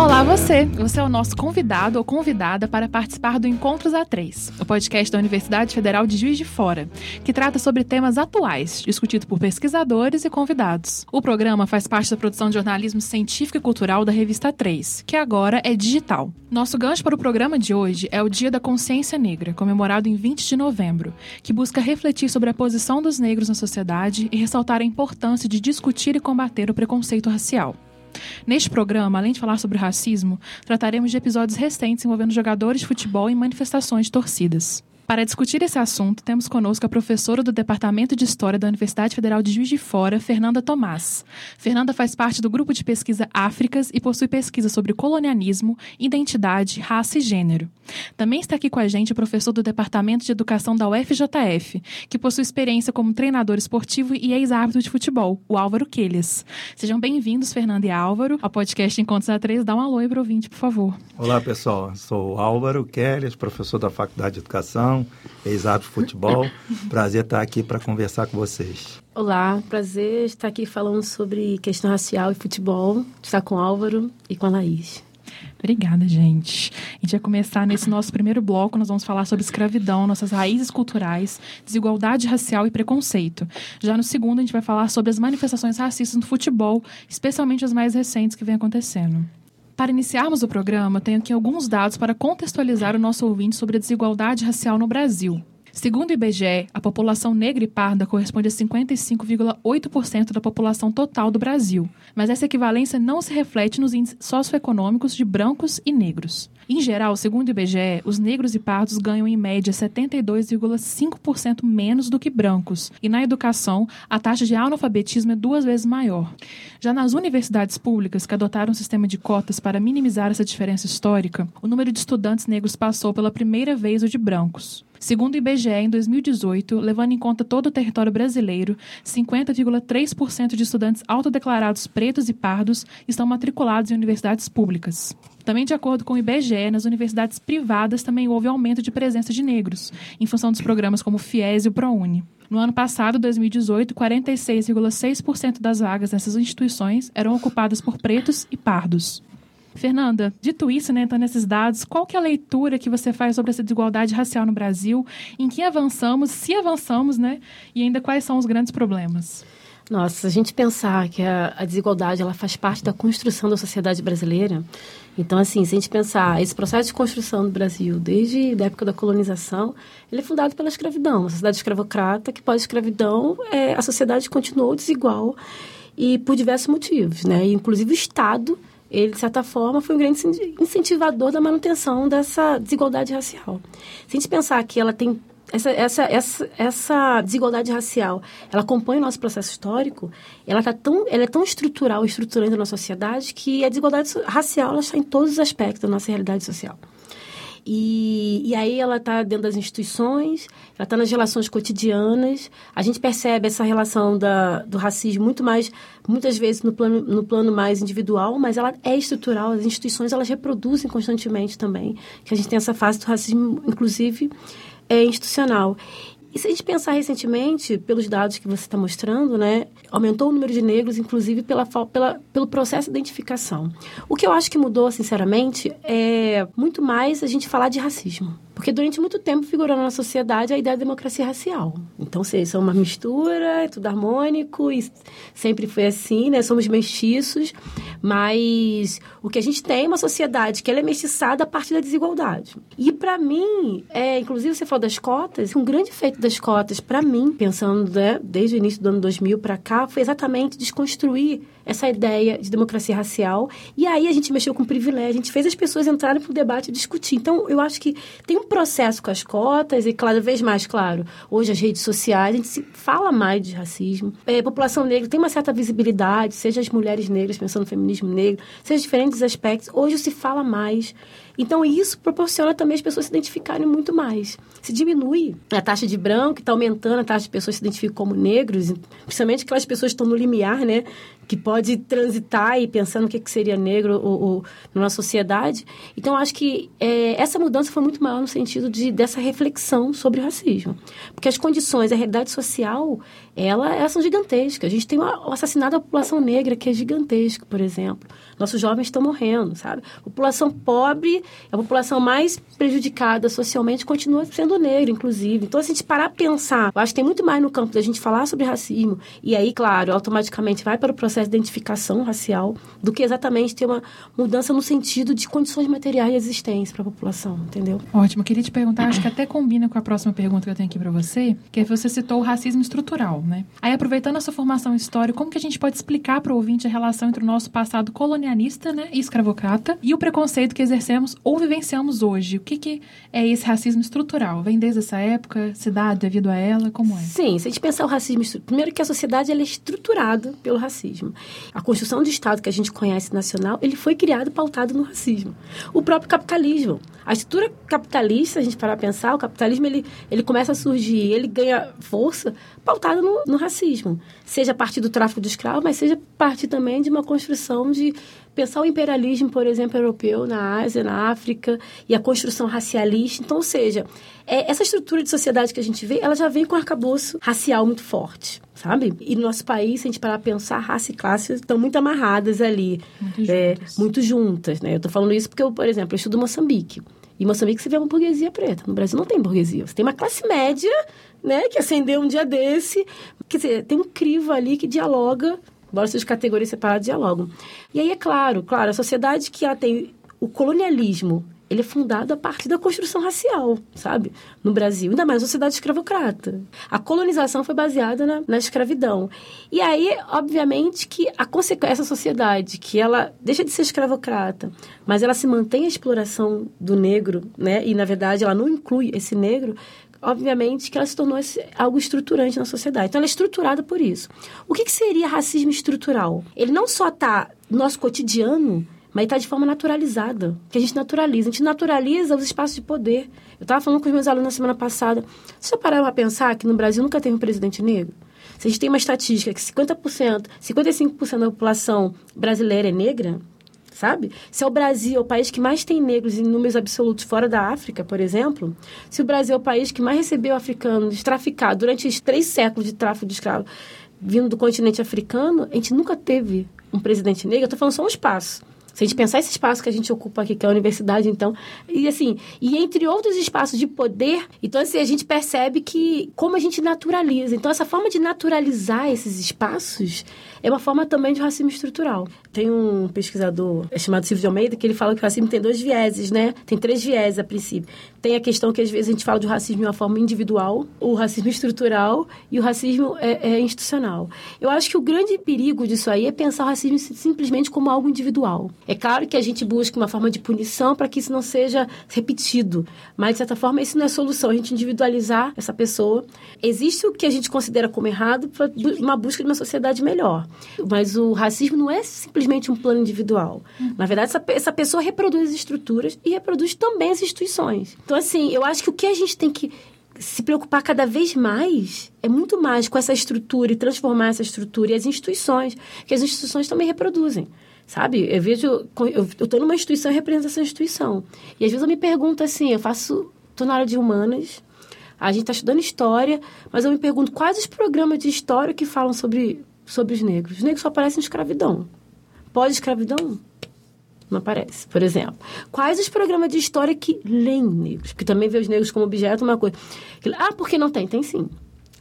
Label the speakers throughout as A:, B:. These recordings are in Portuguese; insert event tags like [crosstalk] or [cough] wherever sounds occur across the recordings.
A: Olá você! Você é o nosso convidado ou convidada para participar do Encontros A3, o podcast da Universidade Federal de Juiz de Fora, que trata sobre temas atuais, discutido por pesquisadores e convidados. O programa faz parte da produção de jornalismo científico e cultural da revista 3, que agora é digital. Nosso gancho para o programa de hoje é o Dia da Consciência Negra, comemorado em 20 de novembro, que busca refletir sobre a posição dos negros na sociedade e ressaltar a importância de discutir e combater o preconceito racial. Neste programa, além de falar sobre racismo, trataremos de episódios recentes envolvendo jogadores de futebol e manifestações de torcidas. Para discutir esse assunto, temos conosco a professora do Departamento de História da Universidade Federal de Juiz de Fora, Fernanda Tomás. Fernanda faz parte do grupo de pesquisa Áfricas e possui pesquisa sobre colonialismo, identidade, raça e gênero. Também está aqui com a gente o professor do Departamento de Educação da UFJF, que possui experiência como treinador esportivo e ex-árbitro de futebol, o Álvaro Quelhas. Sejam bem-vindos, Fernanda e Álvaro, ao podcast Encontros A3. Dá um alô aí para o ouvinte, por favor.
B: Olá, pessoal. Sou Álvaro Quelhas, professor da Faculdade de Educação ex-árbitro de futebol. [laughs] Prazer estar aqui para conversar com vocês.
C: Olá, prazer estar aqui falando sobre questão racial e futebol. Estar com o Álvaro e com a Laís.
A: Obrigada, gente. A gente vai começar nesse nosso primeiro bloco. Nós vamos falar sobre escravidão, nossas raízes culturais, desigualdade racial e preconceito. Já no segundo, a gente vai falar sobre as manifestações racistas no futebol, especialmente as mais recentes que vem acontecendo. Para iniciarmos o programa, tenho aqui alguns dados para contextualizar o nosso ouvinte sobre a desigualdade racial no Brasil. Segundo o IBGE, a população negra e parda corresponde a 55,8% da população total do Brasil, mas essa equivalência não se reflete nos índices socioeconômicos de brancos e negros. Em geral, segundo o IBGE, os negros e pardos ganham em média 72,5% menos do que brancos, e na educação, a taxa de analfabetismo é duas vezes maior. Já nas universidades públicas, que adotaram um sistema de cotas para minimizar essa diferença histórica, o número de estudantes negros passou pela primeira vez o de brancos. Segundo o IBGE, em 2018, levando em conta todo o território brasileiro, 50,3% de estudantes autodeclarados pretos e pardos estão matriculados em universidades públicas. Também de acordo com o IBGE, nas universidades privadas também houve aumento de presença de negros, em função dos programas como o FIES e o ProUni. No ano passado, 2018, 46,6% das vagas nessas instituições eram ocupadas por pretos e pardos. Fernanda, dito isso, né, então nesses dados, qual que é a leitura que você faz sobre essa desigualdade racial no Brasil? Em que avançamos, se avançamos, né? E ainda quais são os grandes problemas?
C: Nossa, se a gente pensar que a, a, desigualdade ela faz parte da construção da sociedade brasileira, então assim, se a gente pensar esse processo de construção do Brasil desde a época da colonização, ele é fundado pela escravidão, uma sociedade escravocrata que pós-escravidão é, a sociedade continuou desigual e por diversos motivos, né? E, inclusive o Estado ele, de certa forma, foi um grande incentivador da manutenção dessa desigualdade racial. Se a gente pensar que ela tem essa, essa, essa, essa desigualdade racial, ela compõe o nosso processo histórico, ela, tá tão, ela é tão estrutural, estruturante na nossa sociedade, que a desigualdade racial ela está em todos os aspectos da nossa realidade social. E, e aí ela está dentro das instituições, ela está nas relações cotidianas. A gente percebe essa relação da, do racismo muito mais, muitas vezes no plano, no plano mais individual, mas ela é estrutural. As instituições elas reproduzem constantemente também. Que a gente tem essa fase do racismo, inclusive, é institucional. E se a gente pensar recentemente, pelos dados que você está mostrando, né, aumentou o número de negros, inclusive pela, pela, pelo processo de identificação. O que eu acho que mudou, sinceramente, é muito mais a gente falar de racismo. Porque durante muito tempo figurou na sociedade a ideia de democracia racial. Então, é uma mistura, é tudo harmônico, e sempre foi assim, né? Somos mestiços, mas o que a gente tem é uma sociedade que ela é mestiçada a partir da desigualdade. E para mim, é, inclusive você falou das cotas, um grande efeito das cotas para mim, pensando né, desde o início do ano 2000 para cá, foi exatamente desconstruir essa ideia de democracia racial. E aí a gente mexeu com privilégio, a gente fez as pessoas entrarem para o debate e discutir. Então, eu acho que tem um processo com as cotas e cada vez mais, claro, hoje as redes sociais, a gente se fala mais de racismo. É, a população negra tem uma certa visibilidade, seja as mulheres negras pensando no feminismo negro, seja diferentes aspectos. Hoje se fala mais Então, isso proporciona também as pessoas se identificarem muito mais. Se diminui a taxa de branco, está aumentando a taxa de pessoas que se identificam como negros, principalmente aquelas pessoas que estão no limiar, né? Que pode transitar e pensar no que, que seria negro ou, ou numa sociedade. Então, acho que é, essa mudança foi muito maior no sentido de, dessa reflexão sobre o racismo. Porque as condições, a realidade social, ela, elas são gigantescas. A gente tem o assassinato da população negra, que é gigantesco, por exemplo. Nossos jovens estão morrendo, sabe? A população pobre, a população mais prejudicada socialmente, continua sendo negra, inclusive. Então, se a gente parar a pensar, eu acho que tem muito mais no campo da gente falar sobre racismo, e aí, claro, automaticamente vai para o processo de identificação racial, do que exatamente ter uma mudança no sentido de condições materiais de existência para a população, entendeu?
A: Ótimo. Queria te perguntar, acho que até combina com a próxima pergunta que eu tenho aqui para você, que é você citou o racismo estrutural, né? Aí, aproveitando a sua formação histórica, como que a gente pode explicar para o ouvinte a relação entre o nosso passado colonialista né, e escravocrata e o preconceito que exercemos ou vivenciamos hoje? O que, que é esse racismo estrutural? Vem desde essa época? Dá devido a ela? Como é?
C: Sim, se a gente pensar o racismo... Primeiro que a sociedade ela é estruturada pelo racismo. A construção do Estado que a gente conhece nacional, ele foi criado pautado no racismo. O próprio capitalismo. A estrutura capitalista, a gente parar a pensar, o capitalismo ele, ele começa a surgir, ele ganha força pautada no, no racismo. Seja a partir do tráfico de escravos, mas seja a partir também de uma construção de pensar o imperialismo, por exemplo, europeu na Ásia, na África, e a construção racialista. Então, ou seja, é, essa estrutura de sociedade que a gente vê, ela já vem com um arcabouço racial muito forte, sabe? E no nosso país, se a gente parar a pensar, raça e classe estão muito amarradas ali.
A: Muito
C: é,
A: juntas.
C: muito juntas, né? Eu tô falando isso porque, eu, por exemplo, eu estudo Moçambique. Em Moçambique você vê uma burguesia preta. No Brasil não tem burguesia. Você tem uma classe média, né, que ascendeu um dia desse. Quer dizer, tem um crivo ali que dialoga, embora sejam categorias separadas, dialogam. E aí, é claro, claro, a sociedade que ela tem o colonialismo, ele é fundado a partir da construção racial, sabe? No Brasil, ainda mais a sociedade escravocrata. A colonização foi baseada na, na escravidão. E aí, obviamente, que a consequência, essa sociedade, que ela deixa de ser escravocrata, mas ela se mantém a exploração do negro, né? E, na verdade, ela não inclui esse negro, obviamente que ela se tornou algo estruturante na sociedade. Então, ela é estruturada por isso. O que, que seria racismo estrutural? Ele não só está no nosso cotidiano, mas está de forma naturalizada, que a gente naturaliza. A gente naturaliza os espaços de poder. Eu estava falando com os meus alunos na semana passada. Vocês já pararam a pensar que no Brasil nunca teve um presidente negro? Se a gente tem uma estatística que 50%, 55% da população brasileira é negra, sabe? Se é o Brasil o país que mais tem negros em números absolutos fora da África, por exemplo, se o Brasil é o país que mais recebeu africanos traficados durante os três séculos de tráfico de escravos vindo do continente africano, a gente nunca teve um presidente negro. Eu estou falando só um espaço. Se a gente pensar esse espaço que a gente ocupa aqui, que é a universidade, então, e assim, e entre outros espaços de poder, então assim, a gente percebe que como a gente naturaliza. Então, essa forma de naturalizar esses espaços é uma forma também de racismo estrutural. Tem um pesquisador chamado Silvio de Almeida que ele fala que o racismo tem dois vieses, né? Tem três vieses a princípio. Tem a questão que às vezes a gente fala de racismo de uma forma individual, o racismo estrutural e o racismo é, é institucional. Eu acho que o grande perigo disso aí é pensar o racismo simplesmente como algo individual. É claro que a gente busca uma forma de punição para que isso não seja repetido, mas de certa forma isso não é solução, a gente individualizar essa pessoa. Existe o que a gente considera como errado para uma busca de uma sociedade melhor, mas o racismo não é simplesmente um plano individual. Na verdade, essa, essa pessoa reproduz as estruturas e reproduz também as instituições. Então, assim, eu acho que o que a gente tem que se preocupar cada vez mais é muito mais com essa estrutura e transformar essa estrutura e as instituições, que as instituições também reproduzem. Sabe? Eu vejo. Eu estou numa instituição e represento essa instituição. E às vezes eu me pergunto assim: eu faço. Estou na área de humanas, a gente está estudando história, mas eu me pergunto quais os programas de história que falam sobre, sobre os negros. Os negros só aparecem em escravidão. Pós-escravidão? Não aparece, por exemplo. Quais os programas de história que leem negros? Porque também vê os negros como objeto, uma coisa. Ah, porque não tem? Tem sim.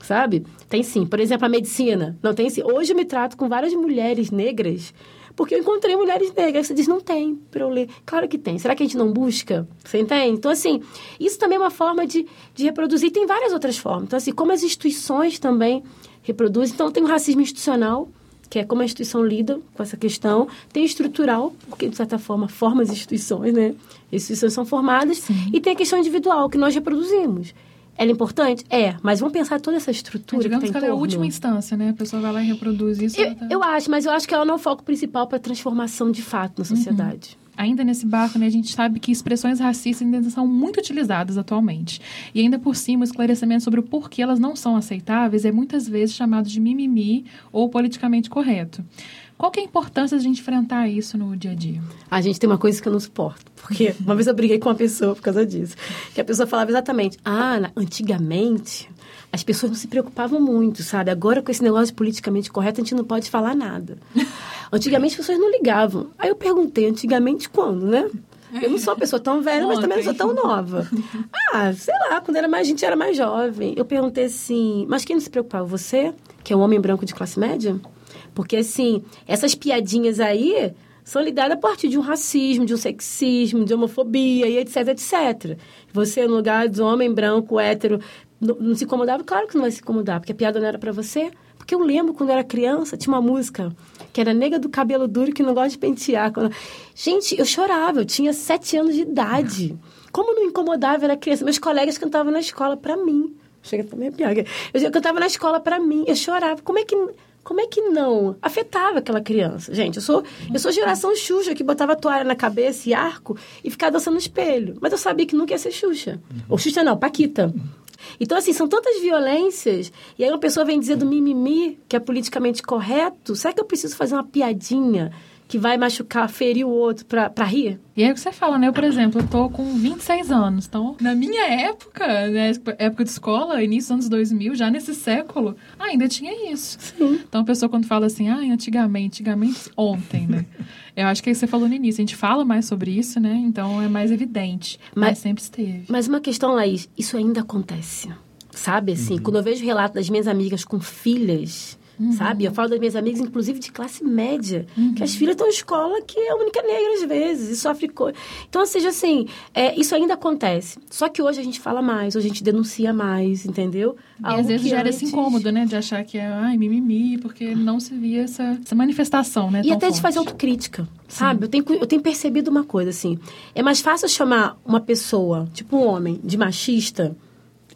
C: Sabe? Tem sim. Por exemplo, a medicina. Não tem sim. Hoje eu me trato com várias mulheres negras porque eu encontrei mulheres negras. Você diz, não tem para eu ler. Claro que tem. Será que a gente não busca? Você entende? Então, assim, isso também é uma forma de, de reproduzir. Tem várias outras formas. Então, assim, como as instituições também reproduzem. Então, tem o racismo institucional, que é como a instituição lida com essa questão. Tem estrutural, porque, de certa forma, forma as instituições, né? As instituições são formadas.
A: Sim.
C: E tem a questão individual, que nós reproduzimos. Ela é importante? É, mas vamos pensar toda essa estrutura
A: Digamos
C: que
A: que
C: tem
A: ela é a última instância, né? A pessoa vai lá e reproduz isso.
C: Eu,
A: tá-
C: eu acho, mas eu acho que ela não é o foco principal para a transformação de fato na sociedade.
A: ainda nesse barco, né, a gente sabe que expressões racistas ainda são muito utilizadas atualmente. E ainda por cima, o esclarecimento sobre o porquê elas não são aceitáveis é muitas vezes chamado de mimimi ou politicamente correto. Qual que é a importância de a gente enfrentar isso no dia a dia?
C: A gente tem uma coisa que eu não suporto. Porque uma vez eu briguei com uma pessoa por causa disso. Que a pessoa falava exatamente, ah, antigamente as pessoas não se preocupavam muito, sabe? Agora, com esse negócio de politicamente correto, a gente não pode falar nada. [laughs] Antigamente, as pessoas não ligavam. Aí eu perguntei, antigamente quando, né? Eu não sou uma pessoa tão velha, mas também não sou tão nova. [laughs] Ah, sei lá, quando era mais, a gente era mais jovem. Eu perguntei assim, mas quem não se preocupava? Você, que é um homem branco de classe média? Porque, assim, essas piadinhas aí são lidadas a partir de um racismo, de um sexismo, de homofobia e etc, etc. Você, no lugar de homem branco, hétero, não, não se incomodava? Claro que não vai se incomodar, porque a piada não era para você. Porque eu lembro, quando eu era criança, tinha uma música que era Nega do Cabelo Duro, que não gosta de pentear. Quando... Gente, eu chorava, eu tinha sete anos de idade. Como não incomodava, eu era criança. Meus colegas cantavam na escola para mim. Chega também piada. Eu cantava na escola para mim, eu chorava. Como é que como é que não afetava aquela criança? Gente, eu sou, eu sou geração Xuxa, que botava toalha na cabeça e arco e ficava dançando no espelho. Mas eu sabia que nunca ia ser Xuxa. Ou Xuxa não, Paquita. Então, assim, são tantas violências, e aí uma pessoa vem dizer do mimimi, que é politicamente correto, será que eu preciso fazer uma piadinha que vai machucar, ferir o outro pra, pra rir.
A: E aí o que você fala, né? Eu, por exemplo, eu tô com 26 anos. Então, na minha época, né, época de escola, início dos anos 2000, já nesse século, ainda tinha isso. Sim. Então, a pessoa quando fala assim, ah, antigamente, antigamente, ontem, né? Eu acho que você falou no início, a gente fala mais sobre isso, né? Então, é mais evidente. Mas, mas sempre esteve.
C: Mas uma questão, Laís, isso ainda acontece. Sabe, assim, uhum. quando eu vejo relato das minhas amigas com filhas Uhum. Sabe? Eu falo das minhas amigas, inclusive de classe média, uhum. que as filhas estão em escola que é a única negra às vezes, e sofre coisa. Então, ou seja, assim, é, isso ainda acontece. Só que hoje a gente fala mais, hoje a gente denuncia mais, entendeu?
A: E Algo às vezes gera antes... esse incômodo, né? De achar que é, ai, mimimi, porque não se via essa, essa manifestação, né?
C: E até
A: forte.
C: de fazer autocrítica, sabe? Eu tenho, eu tenho percebido uma coisa, assim. É mais fácil chamar uma pessoa, tipo um homem, de machista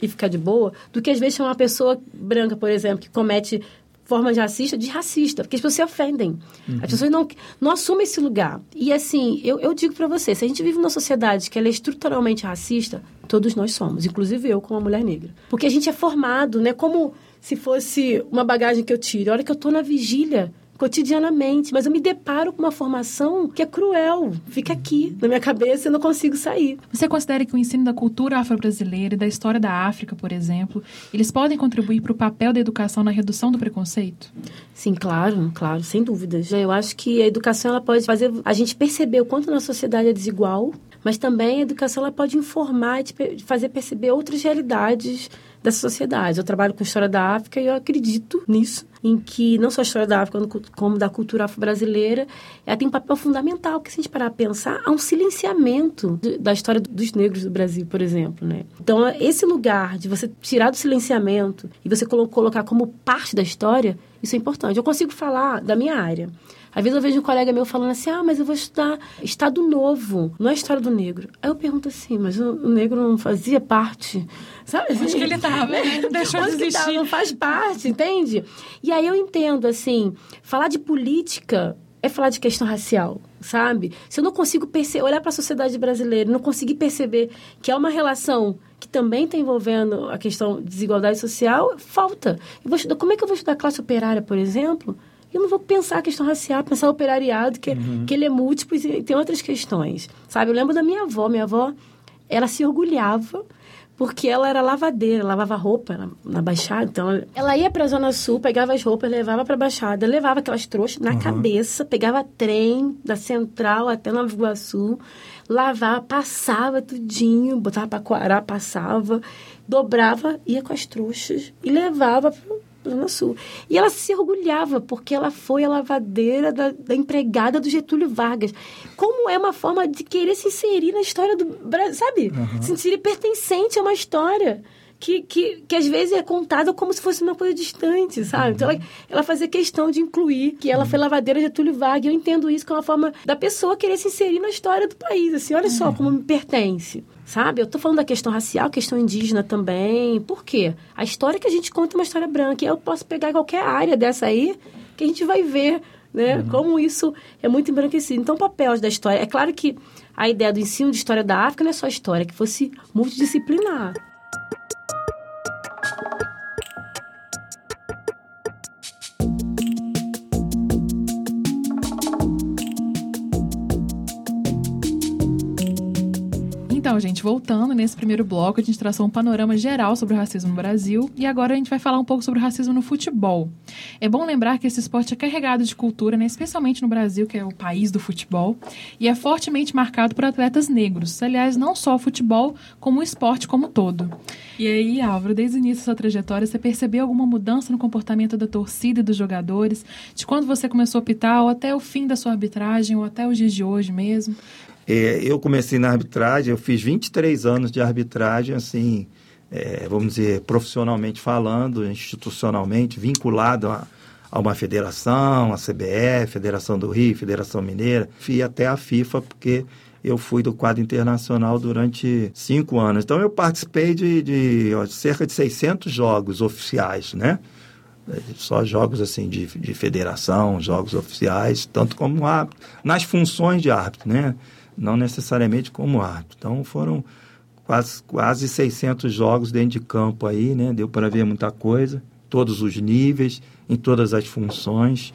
C: e ficar de boa, do que às vezes chamar uma pessoa branca, por exemplo, que comete forma de racista de racista, porque as pessoas se ofendem. Uhum. As pessoas não, não assumem esse lugar. E assim, eu, eu digo para você, se a gente vive numa sociedade que ela é estruturalmente racista, todos nós somos, inclusive eu como uma mulher negra. Porque a gente é formado, né, como se fosse uma bagagem que eu tiro. A hora que eu tô na vigília, cotidianamente, mas eu me deparo com uma formação que é cruel, fica aqui na minha cabeça e não consigo sair.
A: Você considera que o ensino da cultura afro-brasileira e da história da África, por exemplo, eles podem contribuir para o papel da educação na redução do preconceito?
C: Sim, claro, claro, sem dúvidas. Eu acho que a educação ela pode fazer a gente perceber o quanto nossa sociedade é desigual, mas também a educação ela pode informar e fazer perceber outras realidades dessa sociedade. Eu trabalho com história da África e eu acredito nisso, em que não só a história da África, como da cultura afro-brasileira, ela tem um papel fundamental, que se a gente parar a pensar, há um silenciamento da história dos negros do Brasil, por exemplo, né? Então, esse lugar de você tirar do silenciamento e você colocar como parte da história, isso é importante. Eu consigo falar da minha área. Às vezes eu vejo um colega meu falando assim, ah, mas eu vou estudar Estado Novo, não é História do Negro. Aí eu pergunto assim, mas o, negro não fazia parte, sabe?
A: Onde que ele estava, né? [laughs] Deixou Onde de existir.
C: não faz parte, entende? E aí eu entendo, assim, falar de política é falar de questão racial, sabe? Se eu não consigo olhar para a sociedade brasileira, não conseguir perceber que é uma relação que também está envolvendo a questão de desigualdade social, falta. Estudar, como é que eu vou estudar classe operária, por exemplo, eu não vou pensar a questão racial, pensar o operariado, que, uhum. que ele é múltiplo e tem outras questões. Sabe? Eu lembro da minha avó. Minha avó, ela se orgulhava porque ela era lavadeira, lavava roupa na, na Baixada. Então, ela ia para a Zona Sul, pegava as roupas, levava para a Baixada, levava aquelas trouxas na uhum. cabeça, pegava trem da Central até Nova Iguaçu, lavava, passava tudinho, botava para coarar, passava, dobrava, ia com as trouxas e levava Zona Sul. E ela se orgulhava, porque ela foi a lavadeira da, da, empregada do Getúlio Vargas. Como é uma forma de querer se inserir na história do Brasil, sabe? Uhum. Se sentir pertencente a uma história. Que, que, que às vezes é contada como se fosse uma coisa distante, sabe? Então ela, ela fazia questão de incluir que ela foi lavadeira de Getúlio Vargas. Eu entendo isso como uma forma da pessoa querer se inserir na história do país. Assim, olha só como me pertence. Sabe? Eu tô falando da questão racial, questão indígena também. Por quê? A história que a gente conta é uma história branca. Eu posso pegar qualquer área dessa aí que a gente vai ver né? Uhum. Como isso é muito embranquecido. Então, papéis da história. É claro que a ideia do ensino de história da África não é só história, que fosse multidisciplinar.
A: Então, gente, voltando nesse primeiro bloco, a gente traçou um panorama geral sobre o racismo no Brasil e agora a gente vai falar um pouco sobre o racismo no futebol. É bom lembrar que esse esporte é carregado de cultura, né? especialmente no Brasil, que é o país do futebol, e é fortemente marcado por atletas negros. Aliás, não só o futebol, como o esporte como todo. E aí, Álvaro, desde o início da sua trajetória, você percebeu alguma mudança no comportamento da torcida e dos jogadores? De quando você começou a apitar, ou até o fim da sua arbitragem, ou até os dias de hoje mesmo?
B: É, eu comecei na arbitragem, eu fiz 23 anos de arbitragem, assim, é, vamos dizer, profissionalmente falando, institucionalmente, vinculado a, a, uma federação, a CBF, Federação do Rio, Federação Mineira, fui até a FIFA, porque eu fui do quadro internacional durante cinco anos. Então, eu participei de, de ó, cerca de 600 jogos oficiais, né? Só jogos assim de, de federação, jogos oficiais, tanto como árbitro, nas funções de árbitro, né? Não necessariamente como árbitro. Então foram quase, quase 600 jogos dentro de campo aí, né? Deu para ver muita coisa, todos os níveis, em todas as funções.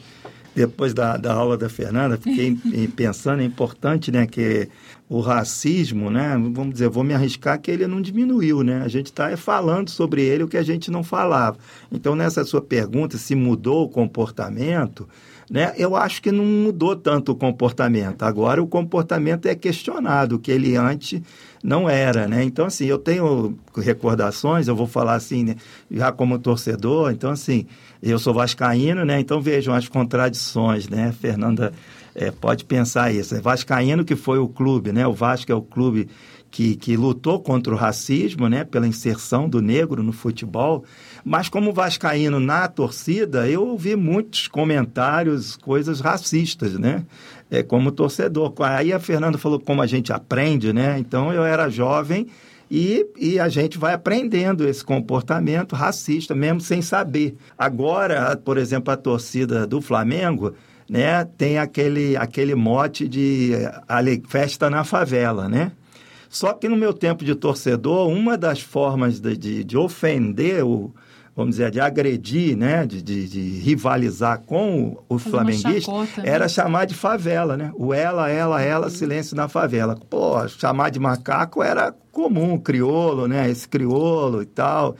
B: Depois da, da aula da Fernanda, fiquei pensando, é importante, né, que o racismo, né, vamos dizer, vou me arriscar que ele não diminuiu, né? A gente está falando sobre ele o que a gente não falava. Então, nessa sua pergunta, se mudou o comportamento, né? Eu acho que não mudou tanto o comportamento. Agora o comportamento é questionado, que ele antes não era, né? Então, assim, eu tenho recordações, eu vou falar assim, né? já como torcedor, então, assim, eu sou vascaíno, né? Então, vejam as contradições, né? Fernanda é, pode pensar isso. É vascaíno que foi o clube, né? O Vasco é o clube que, que lutou contra o racismo, né? Pela inserção do negro no futebol, mas como vascaíno na torcida, eu ouvi muitos comentários, coisas racistas, né? É, como torcedor. Aí a Fernanda falou como a gente aprende, né? Então eu era jovem e, e a gente vai aprendendo esse comportamento racista, mesmo sem saber. Agora, por exemplo, a torcida do Flamengo, né, tem aquele, aquele mote de ale, festa na favela, né? Só que no meu tempo de torcedor, uma das formas de, de, de ofender o, vamos dizer, de agredir, né, de, de, de rivalizar com o, o flamenguista, chacota, né? era chamar de favela, né? O ela, ela, ela, silêncio na favela. Pô, chamar de macaco era comum, criolo, né? Esse criolo e tal.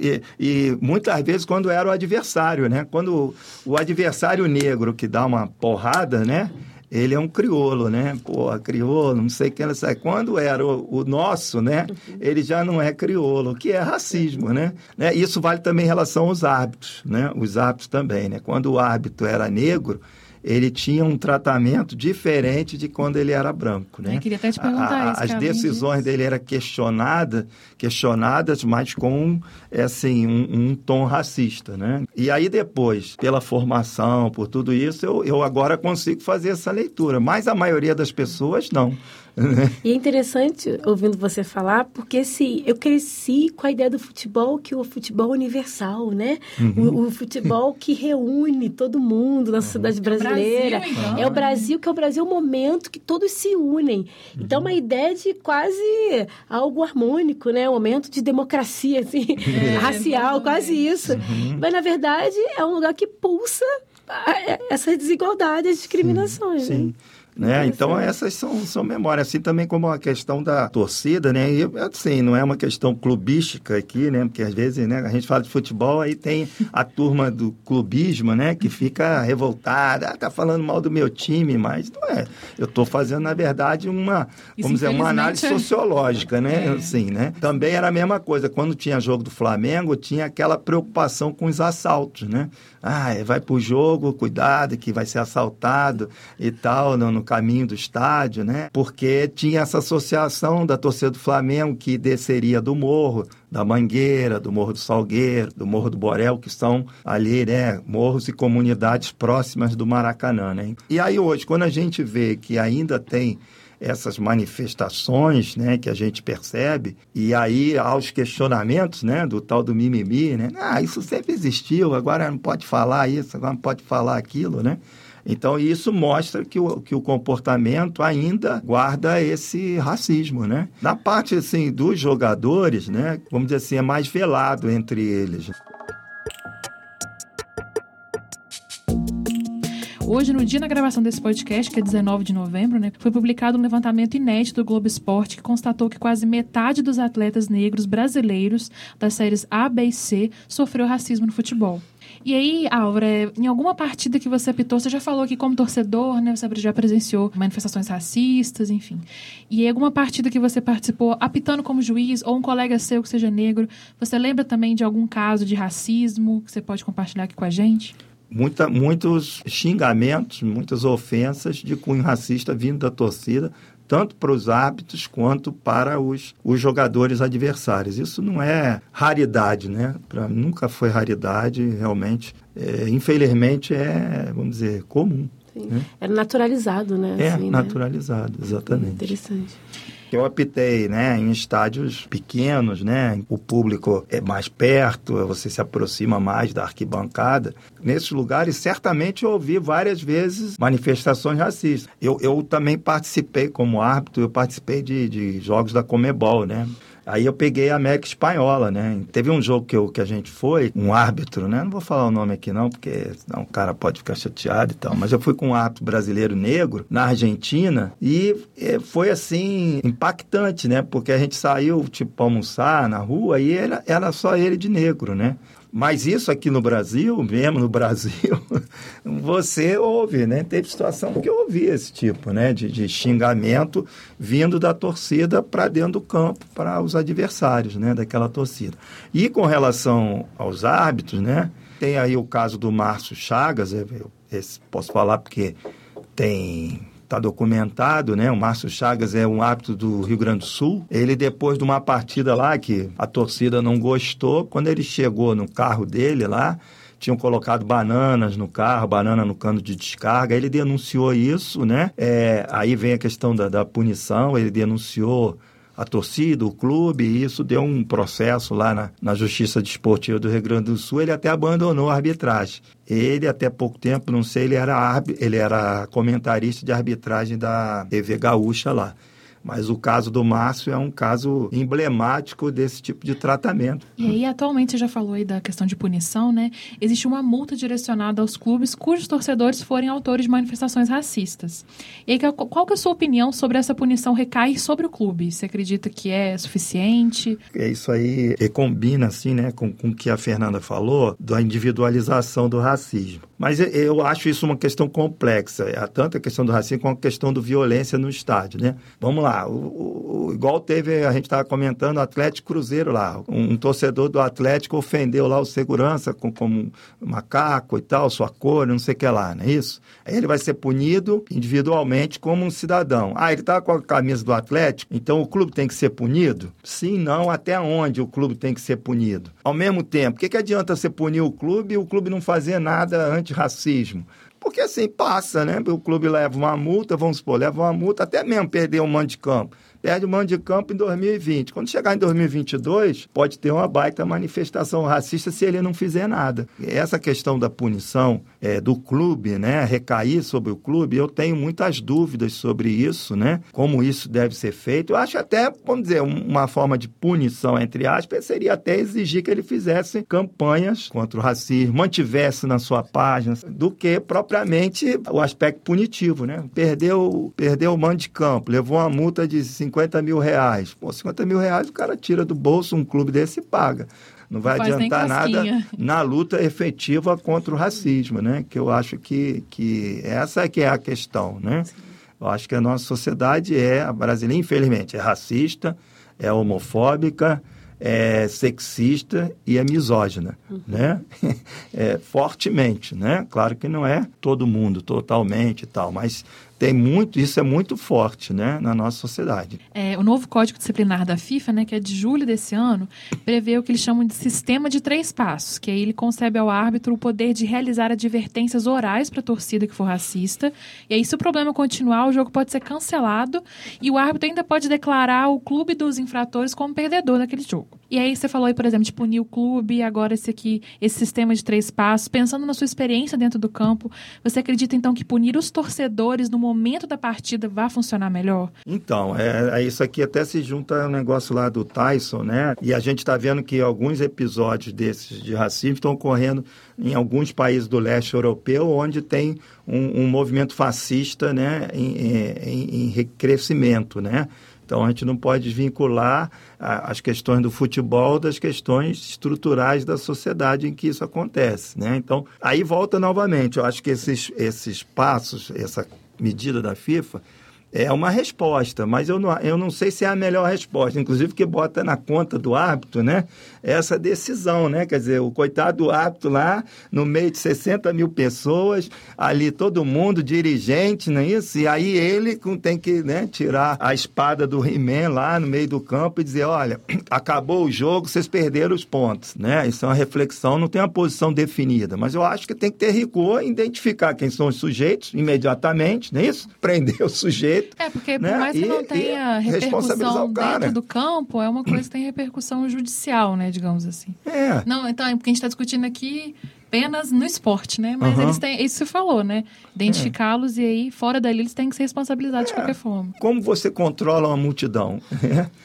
B: E, e, muitas vezes quando era o adversário, né? Quando o adversário negro que dá uma porrada, né? Ele é um criolo, né? Pô, criolo, não sei quem ela Quando era o, o, nosso, né? Ele já não é criolo, que é racismo, né? né? Isso vale também em relação aos árbitros, né? Os árbitros também, né? Quando o árbitro era negro, ele tinha um tratamento diferente de quando ele era branco, né?
A: Eu queria até te perguntar a,
B: isso, As decisões dele eram questionadas, questionadas, mas com assim um, um, tom racista, né? E aí depois, pela formação, por tudo isso, eu, eu agora consigo fazer essa leitura, mas a maioria das pessoas não.
C: E é interessante ouvindo você falar, porque assim, eu cresci com a ideia do futebol, que o futebol universal, né? Uhum. O, o, futebol que reúne todo mundo na uhum. sociedade brasileira. É o, Brasil, então. é o Brasil, que é o Brasil, é o momento que todos se unem. Uhum. Então, uma ideia de quase algo harmônico, né? Um momento de democracia, assim, [laughs] é, racial, quase isso. Uhum. Mas, na verdade, é um lugar que pulsa essa desigualdade, as discriminações.
B: Sim. Né? sim. Né? Então, essas são, são memórias. Assim também como a questão da torcida, né? E, assim, não é uma questão clubística aqui, né? Porque às vezes né, a gente fala de futebol, aí tem a turma do clubismo, né? Que fica revoltada, ah, tá falando mal do meu time, mas não é. Eu estou fazendo, na verdade, uma, vamos dizer, uma análise sociológica, né? É. Assim, né? Também era a mesma coisa. Quando tinha jogo do Flamengo, tinha aquela preocupação com os assaltos, né? Ah, vai pro jogo, cuidado que vai ser assaltado e tal, no, no caminho do estádio, né? Porque tinha essa associação da torcida do Flamengo que desceria do morro, da Mangueira, do Morro do Salgueiro, do Morro do Borel, que são ali, né, morros e comunidades próximas do Maracanã, né? E aí hoje, quando a gente vê que ainda tem essas manifestações, né, que a gente percebe, e aí aos questionamentos, né, do tal do mimimi, né, ah, isso sempre existiu, agora não pode falar isso, agora não pode falar aquilo, né, Então, isso mostra que o, que o comportamento ainda guarda esse racismo, né? Na parte, assim, dos jogadores, né? Vamos dizer assim, é mais velado entre eles.
A: Hoje, no dia da gravação desse podcast, que é 19 de novembro, né, foi publicado um levantamento inédito do Globo Esporte que constatou que quase metade dos atletas negros brasileiros das séries A, B e C sofreu racismo no futebol. E aí, Álvaro, em alguma partida que você apitou, você já falou que como torcedor, né, você já presenciou manifestações racistas, enfim. E em alguma partida que você participou, apitando como juiz, ou um colega seu que seja negro, você lembra também de algum caso de racismo que você pode compartilhar aqui com a gente?
B: Muita, muitos xingamentos, muitas ofensas de cunho racista vindo da torcida, tanto para os árbitros quanto para os, os jogadores adversários. Isso não é raridade, né? Pra, nunca foi raridade, realmente. É, infelizmente é, vamos dizer, comum.
C: Né? Era naturalizado, né?
B: É, assim, naturalizado, né? exatamente.
C: Interessante
B: eu optei, né, em estádios pequenos, né, o público é mais perto, você se aproxima mais da arquibancada. Nesses lugares, certamente eu ouvi várias vezes manifestações racistas. Eu, eu também participei como árbitro, eu participei de, de jogos da Comebol, né? Aí eu peguei a América Espanhola, né? Teve um jogo que, eu, que a gente foi, um árbitro, né? Não vou falar o nome aqui não, porque senão o cara pode ficar chateado e tal. Mas eu fui com um árbitro brasileiro negro na Argentina e foi assim, impactante, né? Porque a gente saiu, tipo, almoçar na rua e era, era só ele de negro, né? Mas isso aqui no Brasil, mesmo no Brasil, [laughs] você ouve, né? Teve situação que eu ouvi esse tipo, né? De, de xingamento vindo da torcida para dentro do campo, para os adversários, né? Daquela torcida. E com relação aos árbitros, né? Tem aí o caso do Márcio Chagas, eu, posso falar porque tem está documentado, né? O Márcio Chagas é um árbitro do Rio Grande do Sul. Ele, depois de uma partida lá que a torcida não gostou, quando ele chegou no carro dele lá, tinham colocado bananas no carro, banana no cano de descarga. Ele denunciou isso, né? É, aí vem a questão da, da punição. Ele denunciou a torcida, o clube, e isso deu um processo lá na, na Justiça Desportiva do Rio Grande do Sul. Ele até abandonou a arbitragem. Ele, até pouco tempo, não sei, ele era, ele era comentarista de arbitragem da TV Gaúcha lá. Mas o caso do Márcio é um caso emblemático desse tipo de tratamento.
A: E aí, atualmente, você já falou aí da questão de punição, né? Existe uma multa direcionada aos clubes cujos torcedores forem autores de manifestações racistas. E aí, qual que é a sua opinião sobre essa punição recair sobre o clube? Você acredita que é suficiente?
B: É isso aí, combina, assim, né, com, com o que a Fernanda falou, da individualização do racismo. Mas eu acho isso uma questão complexa, é tanto a questão do racismo como a questão do violência no estádio, né? Vamos lá, o, o, igual teve, a gente estava comentando, o Atlético Cruzeiro lá, um, um, torcedor do Atlético ofendeu lá o segurança com, como um macaco e tal, sua cor, não sei o que lá, não é isso? Aí ele vai ser punido individualmente como um cidadão. Ah, ele estava com a camisa do Atlético, então o clube tem que ser punido? Sim, não, até onde o clube tem que ser punido? Ao mesmo tempo, o que, que adianta você punir o clube e o clube não fazer nada antirracismo. Porque assim passa, né? O clube leva uma multa, vamos supor, leva uma multa, até mesmo perder um mando de campo perde o mando de campo em 2020. Quando chegar em 2022, pode ter uma baita manifestação racista se ele não fizer nada. Essa questão da punição é, do clube, né, recair sobre o clube, eu tenho muitas dúvidas sobre isso, né, como isso deve ser feito. Eu acho até, vamos dizer, uma forma de punição, entre aspas, seria até exigir que ele fizesse campanhas contra o racismo, mantivesse na sua página, do que propriamente o aspecto punitivo, né? Perdeu, perdeu o mando de campo, levou uma multa de 50 mil reais. Pô, 50 mil reais o cara tira do bolso um clube desse e paga. Não vai adiantar nada [laughs] na luta efetiva contra o racismo, né? Que eu acho que, que essa é que é a questão, né? Eu acho que a nossa sociedade é, a brasileira, infelizmente, é racista, é homofóbica, é sexista e é misógina, uhum. né? [laughs] É, fortemente, né? Claro que não é todo mundo totalmente e tal, mas tem muito, isso é muito forte, né, na nossa sociedade.
A: É, o novo Código Disciplinar da FIFA, né, que é de julho desse ano, prevê o que eles chamam de sistema de três passos, que aí ele concebe ao árbitro o poder de realizar advertências orais para a torcida que for racista, e aí se o problema continuar, o jogo pode ser cancelado e o árbitro ainda pode declarar o clube dos infratores como perdedor daquele jogo. E aí você falou aí, por exemplo, de punir o clube, agora esse aqui, esse sistema de três passos, pensando na sua experiência dentro do campo, você acredita então que punir os torcedores no momento da partida vai funcionar melhor?
B: Então, é, é isso aqui até se junta ao negócio lá do Tyson, né? E a gente está vendo que alguns episódios desses de racismo estão ocorrendo em alguns países do leste europeu, onde tem um, um movimento fascista, né, em, em, em crescimento, né? Então a gente não pode vincular as questões do futebol das questões estruturais da sociedade em que isso acontece, né? Então aí volta novamente. Eu acho que esses esses passos, essa medida da FIFA é uma resposta, mas eu não, eu não sei se é a melhor resposta, inclusive que bota na conta do árbitro, né? Essa decisão, né? Quer dizer, o coitado do árbitro lá, no meio de 60 mil pessoas, ali todo mundo, dirigente, não é isso? E aí ele tem que né, tirar a espada do He-Man lá no meio do campo e dizer, olha, [clears throat] acabou o jogo, vocês perderam os pontos, né? Isso é uma reflexão, não tem uma posição definida, mas eu acho que tem que ter rigor, identificar quem são os sujeitos imediatamente, não é isso? Prender o sujeito
A: é, porque por né? mais que e, não tenha repercussão dentro do campo, é uma coisa que tem repercussão judicial, né, digamos assim.
B: É.
A: Não, então, é porque a gente está discutindo aqui apenas no esporte, né? Mas uhum. eles têm, isso você falou, né? Identificá-los é. e aí, fora dali, eles têm que ser responsabilizados é. de qualquer forma.
B: Como você controla uma multidão?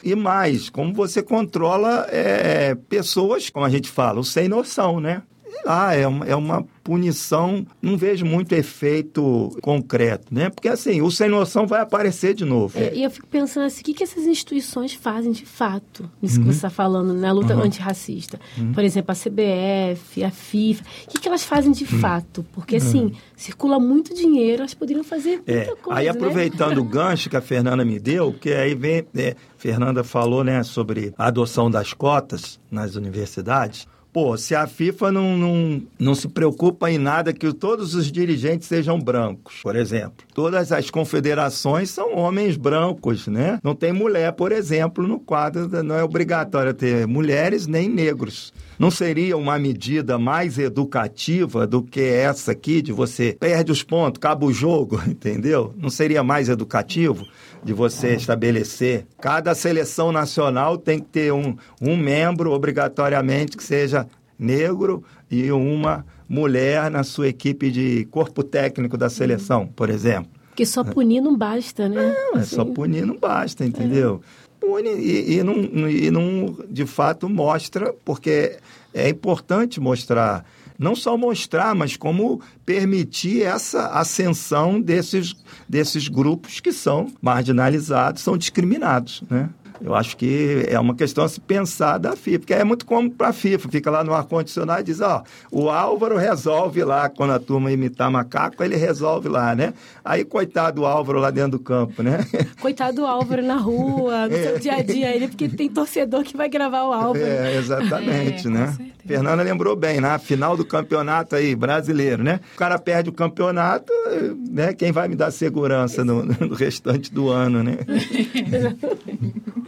B: e mais, como você controla é, pessoas, como a gente fala, sem noção, né? Ah, é uma, é uma punição, não vejo muito efeito concreto, né? Porque assim, o sem noção vai aparecer de novo.
C: É, e eu fico pensando assim, o que, que essas instituições fazem de fato nisso uhum. que você está falando, na luta uhum. antirracista? Uhum. Por exemplo, a CBF, a FIFA, o que, que elas fazem de uhum. fato? Porque uhum. assim, circula muito dinheiro, elas poderiam fazer é, muita
B: é.
C: coisa.
B: Aí
C: né?
B: aproveitando o [laughs] gancho que a Fernanda me deu, que aí vem, é, Fernanda falou, né, sobre a adoção das cotas nas universidades. Pô, se a FIFA não, não, não se preocupa em nada que todos os dirigentes sejam brancos, por exemplo. Todas as confederações são homens brancos, né? Não tem mulher, por exemplo, no quadro, não é obrigatório ter mulheres nem negros. Não seria uma medida mais educativa do que essa aqui, de você perde os pontos, acaba o jogo, [laughs] entendeu? Não seria mais educativo? de você estabelecer. Cada seleção nacional tem que ter um, um membro, obrigatoriamente, que seja negro e uma mulher na sua equipe de corpo técnico da seleção, por exemplo.
C: Porque só punir não basta, né?
B: Não, é só assim. punir não basta, entendeu? Pune e, e, não, e não, de fato, mostra, porque é importante mostrar não só mostrar, mas como permitir essa ascensão desses, desses grupos que são marginalizados, são discriminados, né? Eu acho que é uma questão a se pensar da FIFA, porque é muito como para a FIFA, fica lá no ar-condicionado e diz, ó, o Álvaro resolve lá, quando a turma imitar macaco, ele resolve lá, né? Aí, coitado do Álvaro lá dentro do campo, né? [laughs]
C: Coitado do Álvaro na rua, no é. seu dia a dia, ele, porque tem torcedor que vai gravar o Álvaro.
B: É, exatamente, é, né? Fernanda lembrou bem, na né? final do campeonato aí, brasileiro, né? O cara perde o campeonato, né? Quem vai me dar segurança no, no restante do ano, né? [laughs]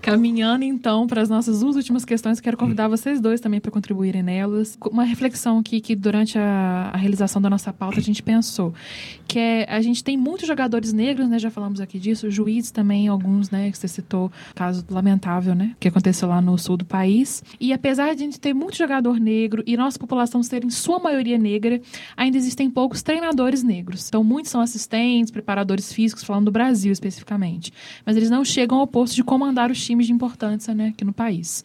A: Caminhando então para as nossas duas últimas questões, quero convidar vocês dois também para contribuírem nelas. Uma reflexão aqui que durante a, a, realização da nossa pauta a gente pensou, que é a gente tem muitos jogadores negros, né? Já falamos aqui disso, juízes também, alguns, né? Que você citou, caso lamentável, né? Que aconteceu lá no sul do país. E apesar de a gente ter muito jogador negro e nossa população ser em sua maioria negra, ainda existem poucos treinadores negros. Então muitos são assistentes, preparadores físicos, falando do Brasil especificamente. Mas eles não chegam ao posto de comandar os times de importância né, aqui no país.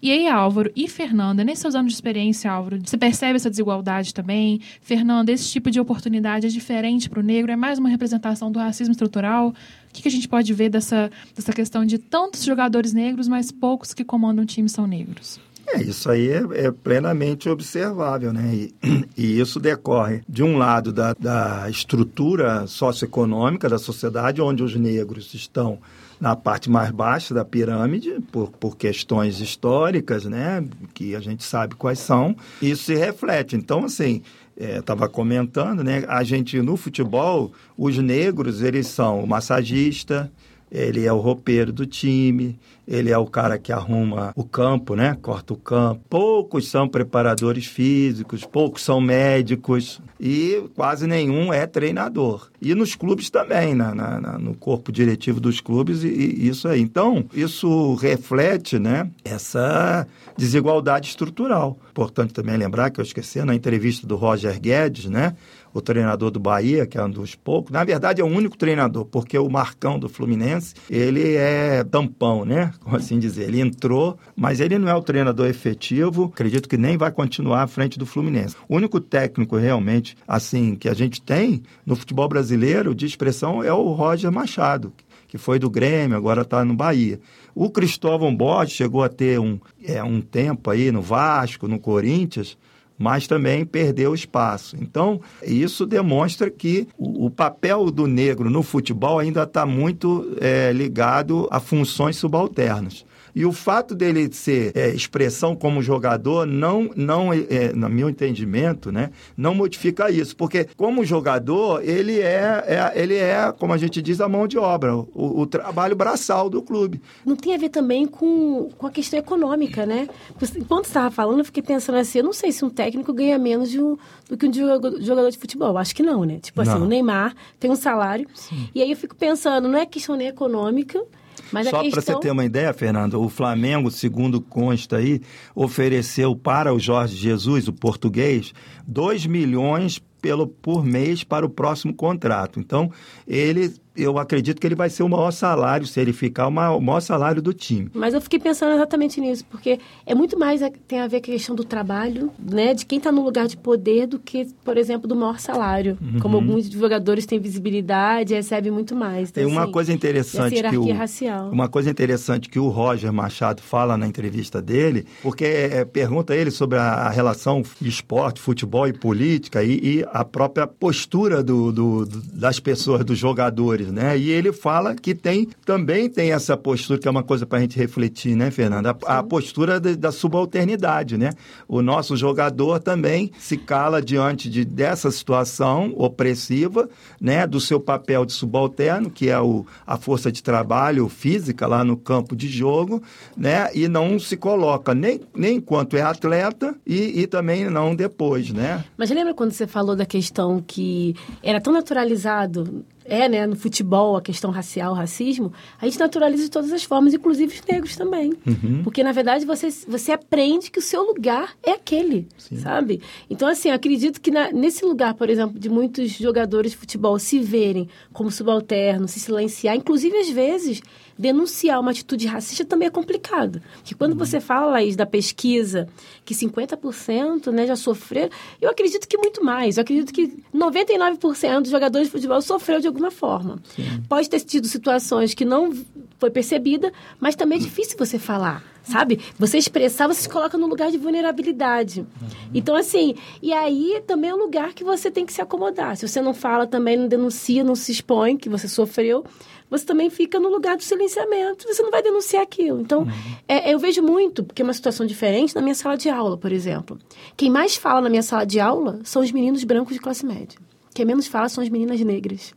A: E aí, Álvaro e Fernanda, nesses seus anos de experiência, Álvaro, você percebe essa desigualdade também? Fernanda, esse tipo de oportunidade é diferente para o negro? É mais uma representação do racismo estrutural? O que, que a gente pode ver dessa, dessa questão de tantos jogadores negros, mas poucos que comandam o time são negros?
B: É, isso aí é, é, plenamente observável, né? E, [clears throat] e, isso decorre, de um lado, da, da estrutura socioeconômica da sociedade, onde os negros estão na parte mais baixa da pirâmide, por, por questões históricas, né, que a gente sabe quais são, isso se reflete. Então, assim, estava é, comentando, né, a gente no futebol, os negros, eles são o massagista, ele é o roupeiro do time, ele é o cara que arruma o campo, né? Corta o campo. Poucos são preparadores físicos, poucos são médicos e quase nenhum é treinador. E nos clubes também, na, na, na no corpo diretivo dos clubes e, e, isso aí. Então, isso reflete, né? Essa desigualdade estrutural. Importante também lembrar que eu esqueci na entrevista do Roger Guedes, né? O treinador do Bahia, que é um dos poucos. Na verdade, é o único treinador, porque o Marcão do Fluminense, ele é tampão, né? [laughs] Como assim dizer. Ele entrou, mas ele não é o treinador efetivo. Acredito que nem vai continuar à frente do Fluminense. O único técnico realmente, assim, que a gente tem no futebol brasileiro de expressão é o Roger Machado, que foi do Grêmio, agora está no Bahia. O Cristóvão Borges chegou a ter um, é, um tempo aí no Vasco, no Corinthians, mas também perdeu espaço. Então, isso demonstra que o, papel do negro no futebol ainda está muito é, ligado a funções subalternas. E o fato dele ser é, expressão como jogador não, não é, no meu entendimento, né, não modifica isso. Porque como jogador, ele é, é ele é, como a gente diz, a mão de obra, o, o, trabalho braçal do clube.
C: Não tem a ver também com, com a questão econômica, né? Enquanto você estava falando, eu fiquei pensando assim, eu não sei se um técnico ganha menos de um, do que um jogador de futebol. Acho que não, né? Tipo assim, não. o Neymar tem um salário. Sim. E aí eu fico pensando, não é questão nem econômica, mas
B: Só
C: questão...
B: para você ter uma ideia, Fernando, o Flamengo, segundo consta aí, ofereceu para o Jorge Jesus, o português, 2 milhões pelo, por mês para o próximo contrato. Então, ele eu acredito que ele vai ser o maior salário, se ele ficar, o maior, o maior salário do time.
C: Mas eu fiquei pensando exatamente nisso, porque é muito mais tem a ver com a questão do trabalho, né, de quem está no lugar de poder do que, por exemplo, do maior salário. Uhum. Como alguns jogadores têm visibilidade, recebem muito mais.
B: Então, tem uma assim, coisa interessante que o,
C: racial.
B: uma coisa interessante que o Roger Machado fala na entrevista dele, porque é, pergunta ele sobre a, a, relação esporte, futebol e política e, e a própria postura do, do, do, das pessoas, dos jogadores né? E ele fala que tem também tem essa postura, que é uma coisa para a gente refletir, né, Fernanda? A, a postura de, da subalternidade, né? O nosso jogador também se cala diante de, dessa situação opressiva, né? Do seu papel de subalterno, que é o, a força de trabalho física lá no campo de jogo, né? E não se coloca nem, nem enquanto é atleta e, e também não depois, né?
C: Mas lembra quando você falou da questão que era tão naturalizado é, né, no futebol, a questão racial, racismo, a gente naturaliza de todas as formas, inclusive os negros também. Uhum. Porque, na verdade, você, você aprende que o seu lugar é aquele, Sim. sabe? Então, assim, acredito que na, nesse lugar, por exemplo, de muitos jogadores de futebol se verem como subalternos, se silenciar, inclusive, às vezes, denunciar uma atitude racista também é complicado. Porque quando uhum. você fala, Laís, da pesquisa, que 50% né, já sofreram, eu acredito que muito mais. Eu acredito que 99% dos jogadores de futebol sofreu de alguma forma. Sim. Pode ter tido situações que não foi percebida, mas também é difícil você falar sabe? Você expressar, você se coloca no lugar de vulnerabilidade. Uhum. Então, assim, e aí também é um lugar que você tem que se acomodar. Se você não fala também, não denuncia, não se expõe que você sofreu, você também fica no lugar do silenciamento, você não vai denunciar aquilo. Então, uhum. é, eu vejo muito, porque é uma situação diferente na minha sala de aula, por exemplo. Quem mais fala na minha sala de aula são os meninos brancos de classe média. Quem menos fala são as meninas negras.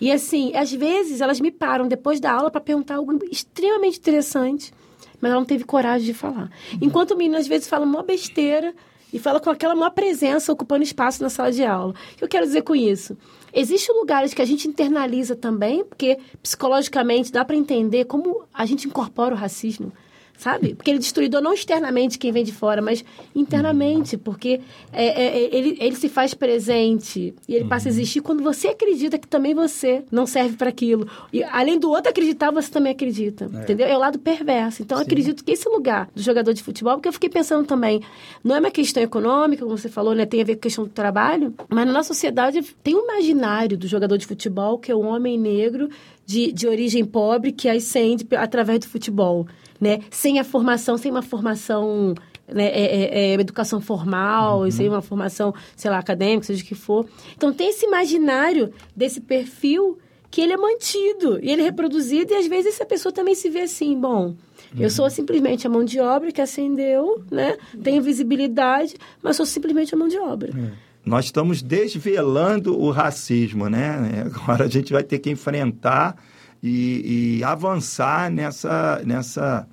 C: E assim, às vezes elas me param depois da aula para perguntar algo extremamente interessante, mas ela não teve coragem de falar. Enquanto o menino às vezes fala uma besteira e fala com aquela maior presença ocupando espaço na sala de aula. O que eu quero dizer com isso? Existem lugares que a gente internaliza também, porque psicologicamente dá para entender como a gente incorpora o racismo sabe? Porque ele é destruidor não externamente quem vem de fora, mas internamente, porque é, é, é, ele, ele se faz presente e ele passa a uhum. existir quando você acredita que também você não serve para aquilo. E além do outro acreditar, você também acredita, é. entendeu? É o lado perverso. Então, acredito que esse lugar do jogador de futebol, porque eu fiquei pensando também, não é uma questão econômica, como você falou, né? Tem a ver com a questão do trabalho, mas na nossa sociedade tem um imaginário do jogador de futebol que é o um homem negro de, de origem pobre que ascende através do futebol né? Sem a formação, sem uma formação né, é, é, é, educação formal, uhum. sem uma formação, sei lá, acadêmica, seja o que for. Então tem esse imaginário desse perfil que ele é mantido e ele é reproduzido e às vezes essa pessoa também se vê assim, bom, uhum. eu sou simplesmente a mão de obra que acendeu, né? Tenho visibilidade, mas sou simplesmente a mão de obra.
B: É. Nós estamos desvelando o racismo, né? Agora a gente vai ter que enfrentar e, e avançar nessa, nessa,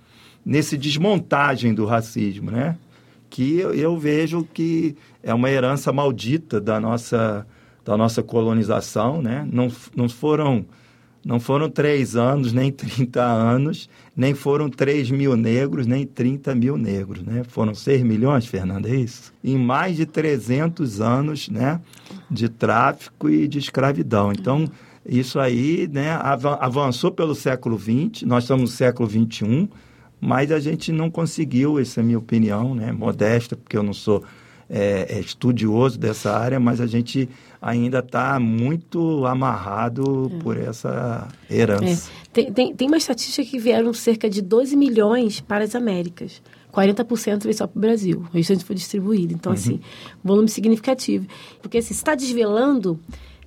B: nesse desmontagem do racismo, né? Que eu, eu vejo que é uma herança maldita da nossa, da nossa colonização, né? Não, não foram não foram três anos, nem [laughs] 30 anos, nem foram 3 mil negros, nem 30 mil negros, né? Foram 6 milhões, Fernanda, é isso? Em mais de 300 anos, né? De tráfico e de escravidão. Então, isso aí, né? Avançou pelo século XX, nós estamos no século XXI, mas a gente não conseguiu, essa é a minha opinião, né? Modesta, porque eu não sou é, é estudioso dessa área, mas a gente ainda está muito amarrado é. por essa herança.
C: É. Tem, tem, tem, uma estatística que vieram cerca de 12 milhões para as Américas. 40% veio só para o Brasil, o restante foi distribuído. Então, uhum. assim, volume significativo. Porque assim, se está desvelando,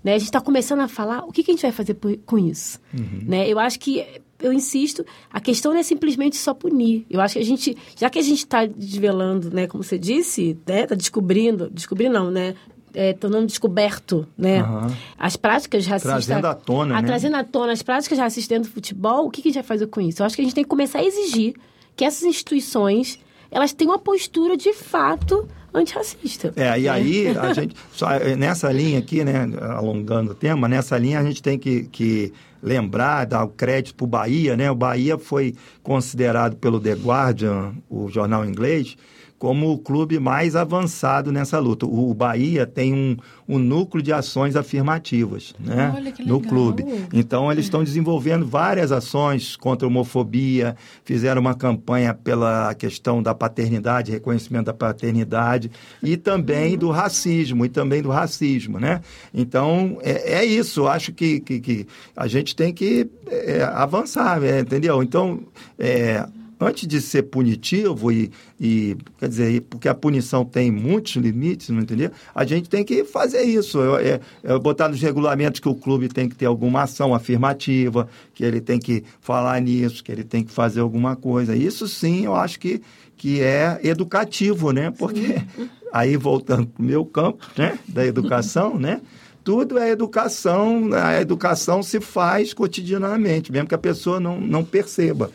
C: né, a gente está começando a falar o que, que, a gente vai fazer por, com isso. Uhum. Né? Eu acho que eu insisto, a questão não é simplesmente só punir. Eu acho que a gente, já que a gente está desvelando, né, como você disse, né, está descobrindo, descobrindo não, né, é, tornando descoberto, né? Uhum. As práticas racistas.
B: Trazendo à tona,
C: a,
B: né?
C: Trazendo à tona as práticas racistas dentro do futebol, o que, que a gente vai fazer com isso? Eu acho que a gente tem que começar a exigir que essas instituições elas tenham uma postura de fato antirracista.
B: É, e aí a [laughs] gente, é, nessa linha aqui, né, alongando o tema, nessa linha a gente tem que, que lembrar, dar o crédito para o Bahia, né? O Bahia foi considerado pelo The Guardian, o jornal inglês, como o clube mais avançado nessa luta. O Bahia tem um, um núcleo de ações afirmativas né, no clube. Então, eles estão desenvolvendo várias ações contra a homofobia, fizeram uma campanha pela questão da paternidade, reconhecimento da paternidade, e também do racismo, e também do racismo. Né? Então, é, é isso. Acho que, que, que, a gente tem que é, avançar, é, entendeu? Então, é, antes de ser punitivo e, e, quer dizer, porque a punição tem muitos limites, não entendeu? A gente tem que fazer isso, é, é, botar nos regulamentos que o clube tem que ter alguma ação afirmativa, que ele tem que falar nisso, que ele tem que fazer alguma coisa. Isso sim, eu acho que, que é educativo, né? Porque [laughs] aí voltando para o meu campo, né, da educação, né? tudo é educação, a educação se faz cotidianamente, mesmo que a pessoa não, não perceba.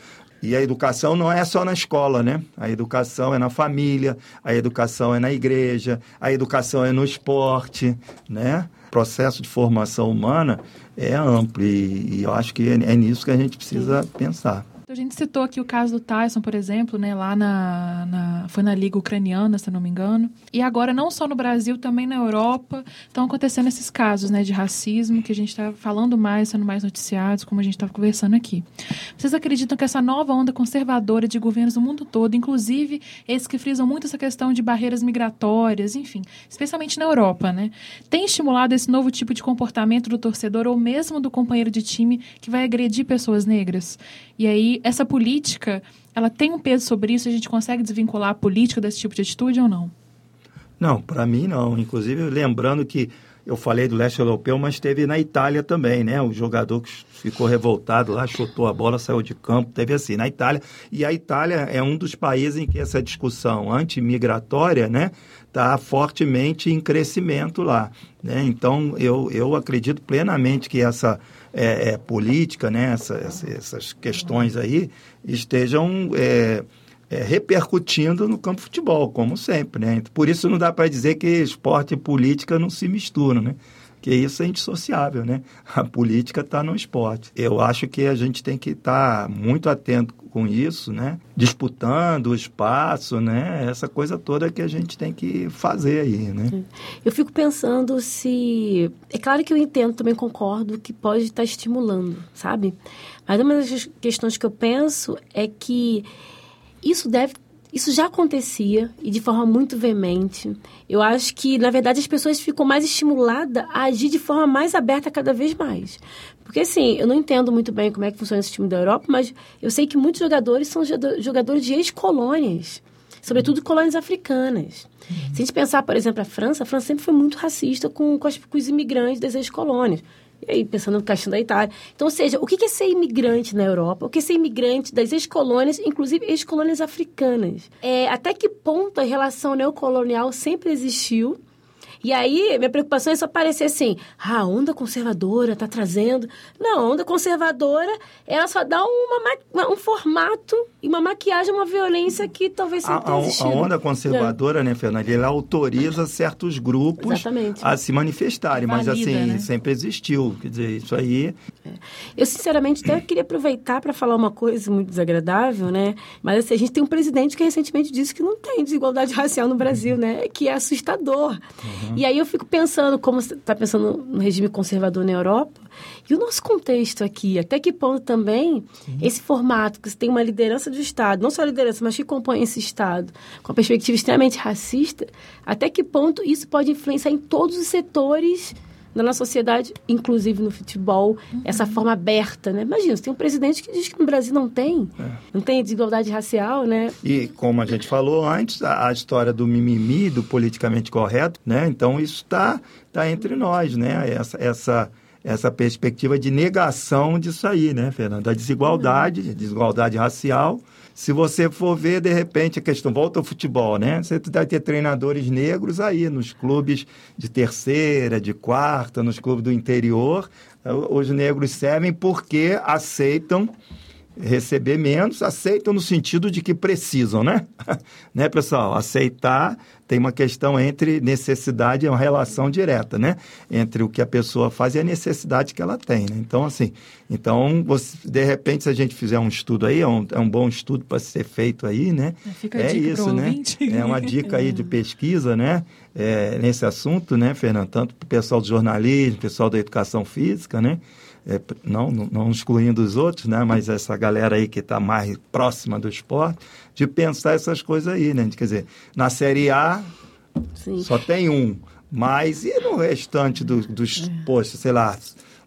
B: E a educação não é só na escola, né? A educação é na família, a educação é na igreja, a educação é no esporte, né? O processo de formação humana é amplo e, e eu acho que é, é nisso que a gente precisa Sim. pensar.
A: A gente citou aqui o caso do Tyson, por exemplo, né, lá na, na, foi na Liga Ucraniana, se não me engano. E agora, não só no Brasil, também na Europa, estão acontecendo esses casos né, de racismo que a gente está falando mais, sendo mais noticiados, como a gente estava conversando aqui. Vocês acreditam que essa nova onda conservadora de governos do mundo todo, inclusive esses que frisam muito essa questão de barreiras migratórias, enfim, especialmente na Europa, né, tem estimulado esse novo tipo de comportamento do torcedor ou mesmo do companheiro de time que vai agredir pessoas negras? E aí, essa política, ela tem um peso sobre isso? A gente consegue desvincular a política desse tipo de atitude ou não?
B: Não, para mim não. Inclusive, lembrando que eu falei do leste europeu, mas teve na Itália também, né? O jogador que ficou revoltado lá, chutou a bola, saiu de campo, teve assim, na Itália. E a Itália é um dos países em que essa discussão antimigratória, né? Está fortemente em crescimento lá. Né? Então, eu, eu acredito plenamente que essa é, é, política, né, essa, essa, essas questões aí, estejam é, é, repercutindo no campo futebol, como sempre. Né? Por isso não dá para dizer que esporte e política não se misturam, né? Que isso é indissociável, né? A política está no esporte. Eu acho que a gente tem que estar tá muito atento com isso, né? Disputando o espaço, né? Essa coisa toda que a gente tem que fazer aí, né?
C: Eu fico pensando se... É claro que eu entendo, também concordo que pode estar estimulando, sabe? Mas uma das questões que eu penso é que isso deve isso já acontecia e de forma muito veemente. Eu acho que, na verdade, as pessoas ficam mais estimuladas a agir de forma mais aberta cada vez mais. Porque, assim, eu não entendo muito bem como é que funciona esse time da Europa, mas eu sei que muitos jogadores são jogadores de ex-colônias, sobretudo colônias africanas. Uhum. Se a gente pensar, por exemplo, a França, a França sempre foi muito racista com, com, com os imigrantes das ex-colônias. E aí, pensando no questão da Itália. Então, ou seja, o que é ser imigrante na Europa? O que é ser imigrante das ex-colônias, inclusive ex-colônias africanas? É, até que ponto a relação neocolonial sempre existiu? E aí, minha preocupação é só parecer assim, ah, a onda conservadora está trazendo. Não, a onda conservadora, ela só dá uma, um formato e uma maquiagem, uma violência que talvez
B: a, a, a onda conservadora, é. né, Fernanda, ela autoriza certos grupos Exatamente. a se manifestarem, Valida, mas assim, né? sempre existiu. Quer dizer, isso aí.
C: É. Eu, sinceramente, até queria aproveitar para falar uma coisa muito desagradável, né? Mas assim, a gente tem um presidente que recentemente disse que não tem desigualdade racial no Brasil, né? Que é assustador. Uhum. E aí eu fico pensando, como você está pensando no regime conservador na Europa, e o nosso contexto aqui, até que ponto também Sim. esse formato, que você tem uma liderança do Estado, não só a liderança, mas que compõe esse Estado, com a perspectiva extremamente racista, até que ponto isso pode influenciar em todos os setores na nossa sociedade, inclusive no futebol, uhum. essa forma aberta, né? Imagina, você tem um presidente que diz que no Brasil não tem, é. não tem desigualdade racial, né?
B: E como a gente falou antes, a, a história do mimimi, do politicamente correto, né? Então isso está tá entre nós, né? Essa, essa essa perspectiva de negação disso aí, né, Fernanda? Da desigualdade, uhum. desigualdade racial. Se você for ver, de repente, a questão volta ao futebol, né? Você vai ter treinadores negros aí nos clubes de terceira, de quarta, nos clubes do interior. Os negros servem porque aceitam receber menos, aceitam no sentido de que precisam, né? [laughs] né, pessoal? Aceitar tem uma questão entre necessidade e uma relação direta, né? Entre o que a pessoa faz e a necessidade que ela tem, né? Então, assim, então, você, de repente, se a gente fizer um estudo aí, é um, é um bom estudo para ser feito aí, né?
A: É, fica é isso, né?
B: Ouvinte. É uma dica aí de [laughs] pesquisa, né? É, nesse assunto, né, Fernando? Tanto para o pessoal do jornalismo, pessoal da educação física, né? É, não, não excluindo os outros, né, mas essa galera aí que está mais próxima do esporte, de pensar essas coisas aí, né? Quer dizer, na Série A Sim. só tem um, mas e no restante do, dos, é. poxa, sei lá,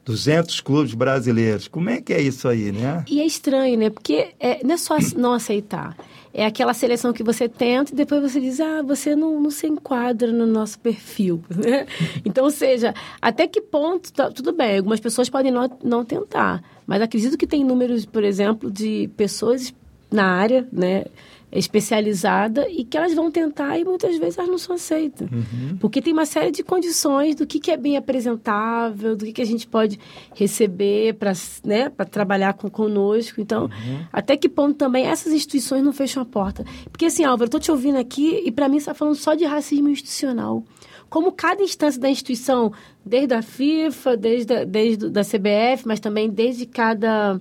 B: 200 clubes brasileiros. Como é que é isso aí, né?
C: E é estranho, né? Porque é, não é só não aceitar é aquela seleção que você tenta e depois você diz, ah, você não, não se enquadra no nosso perfil. [laughs] Né? Então, ou seja, até que ponto, tá, tudo bem, algumas pessoas podem não, não tentar, mas acredito que tem números, por exemplo, de pessoas na área, né? Especializada e que elas vão tentar e muitas vezes elas não são aceitas. Uhum. Porque tem uma série de condições do que, que é bem apresentável, do que, que a gente pode receber para né, trabalhar com, conosco. Então, uhum. até que ponto também essas instituições não fecham a porta? Porque assim, Álvaro, eu estou te ouvindo aqui e para mim você está falando só de racismo institucional como cada instância da instituição, desde a FIFA, desde a, desde a CBF, mas também desde cada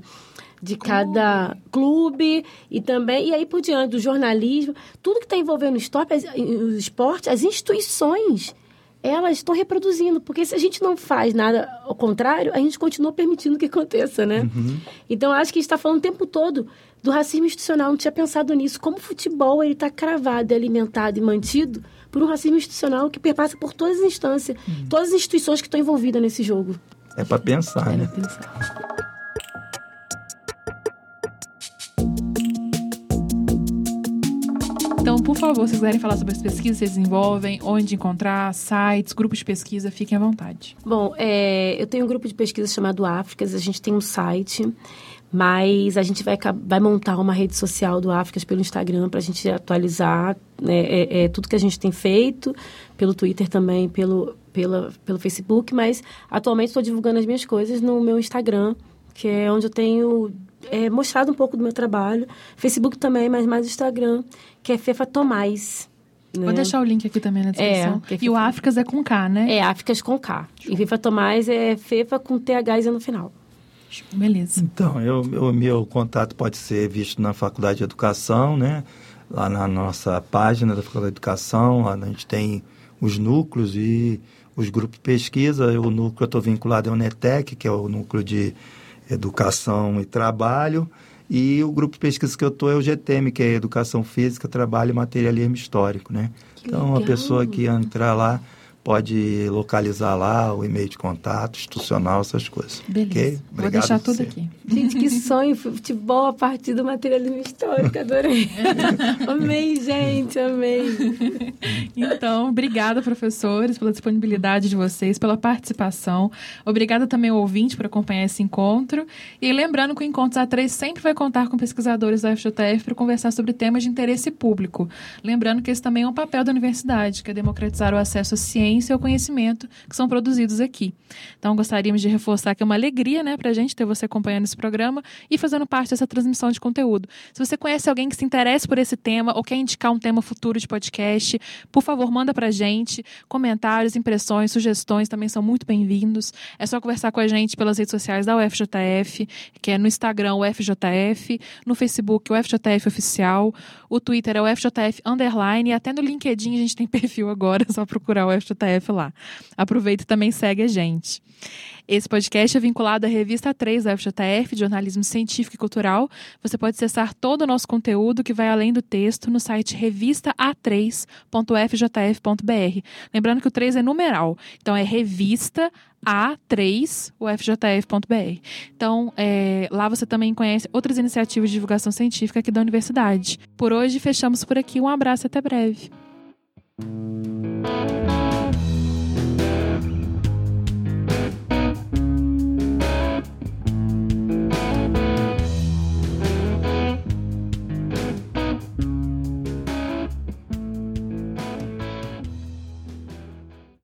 C: de cada clube e também, e aí por diante, do jornalismo, tudo que está envolvendo o esporte, o esporte, as instituições, elas estão reproduzindo, porque se a gente não faz nada ao contrário, a gente continua permitindo que aconteça, né? Uhum. Então, acho que a gente está falando o tempo todo do racismo institucional, não tinha pensado nisso, como o futebol ele está cravado, alimentado e mantido por um racismo institucional que perpassa por todas as instâncias, uhum. todas as instituições que estão envolvidas nesse jogo.
B: É para pensar, é né? Para pensar.
A: Então, por favor, se quiserem falar sobre as pesquisas que vocês desenvolvem, onde encontrar, sites, grupos de pesquisa, fiquem à vontade.
C: Bom, é, eu tenho um grupo de pesquisa chamado Áfricas, a gente tem um site, mas a gente vai, vai montar uma rede social do Áfricas pelo Instagram para a gente atualizar né, é, é, tudo que a gente tem feito, pelo Twitter também, pelo, pela, pelo Facebook, mas atualmente estou divulgando as minhas coisas no meu Instagram, que é onde eu tenho é, mostrado um pouco do meu trabalho. Facebook também, mas mais Instagram, que é Fefa Tomás.
A: Né? Vou deixar o link aqui também na descrição. É, e o Áfricas é com K, né?
C: É, Áfricas com K. Show. E Fefa Tomás é Fefa com TH no final.
A: Beleza.
B: Então, eu, o meu contato pode ser visto na Faculdade de Educação, né? Lá na nossa página da Faculdade de Educação, lá a gente tem os núcleos e os grupos de pesquisa. O núcleo eu estou vinculado ao NETEC, que é o núcleo de Educação e Trabalho. E o grupo de pesquisa que eu estou é o GTM, que é Educação Física, Trabalho e Materialismo Histórico, né? Que então, legal. a pessoa que entrar lá pode localizar lá o e-mail de contato, institucional, essas coisas.
A: Beleza. Okay? Vou deixar tudo aqui.
C: Gente, que sonho! Futebol a partir do materialismo histórico, adorei. [laughs] amei, gente, amei.
A: Então, obrigada, professores, pela disponibilidade de vocês, pela participação. Obrigada também ao ouvinte por acompanhar esse encontro. E lembrando que o Encontros A3 sempre vai contar com pesquisadores da FJF para conversar sobre temas de interesse público. Lembrando que esse também é um papel da universidade, que é democratizar o acesso à ciência ciência ou conhecimento que são produzidos aqui. Então, gostaríamos de reforçar que é uma alegria né, para a gente ter você acompanhando esse programa e fazendo parte dessa transmissão de conteúdo. Se você conhece alguém que se interessa por esse tema ou quer indicar um tema futuro de podcast, por favor, manda para a gente. Comentários, impressões, sugestões também são muito bem-vindos. É só conversar com a gente pelas redes sociais da UFJF, que é no Instagram, o FJF, no Facebook, o FJF Oficial, o Twitter é o FJF Underline, e até no LinkedIn a gente tem [laughs] perfil agora, é só procurar o FJF lá. Aproveita e também segue a gente. Esse podcast é vinculado à revista 3 da FJF, de jornalismo científico e cultural. Você pode acessar todo o nosso conteúdo que vai além do texto no site revista3.fjf.br. Lembrando que o 3 é numeral, então é revista a3 ufjf.br. Então, é, lá você também conhece outras iniciativas de divulgação científica aqui da universidade. Por hoje, fechamos por aqui. Um abraço e até breve.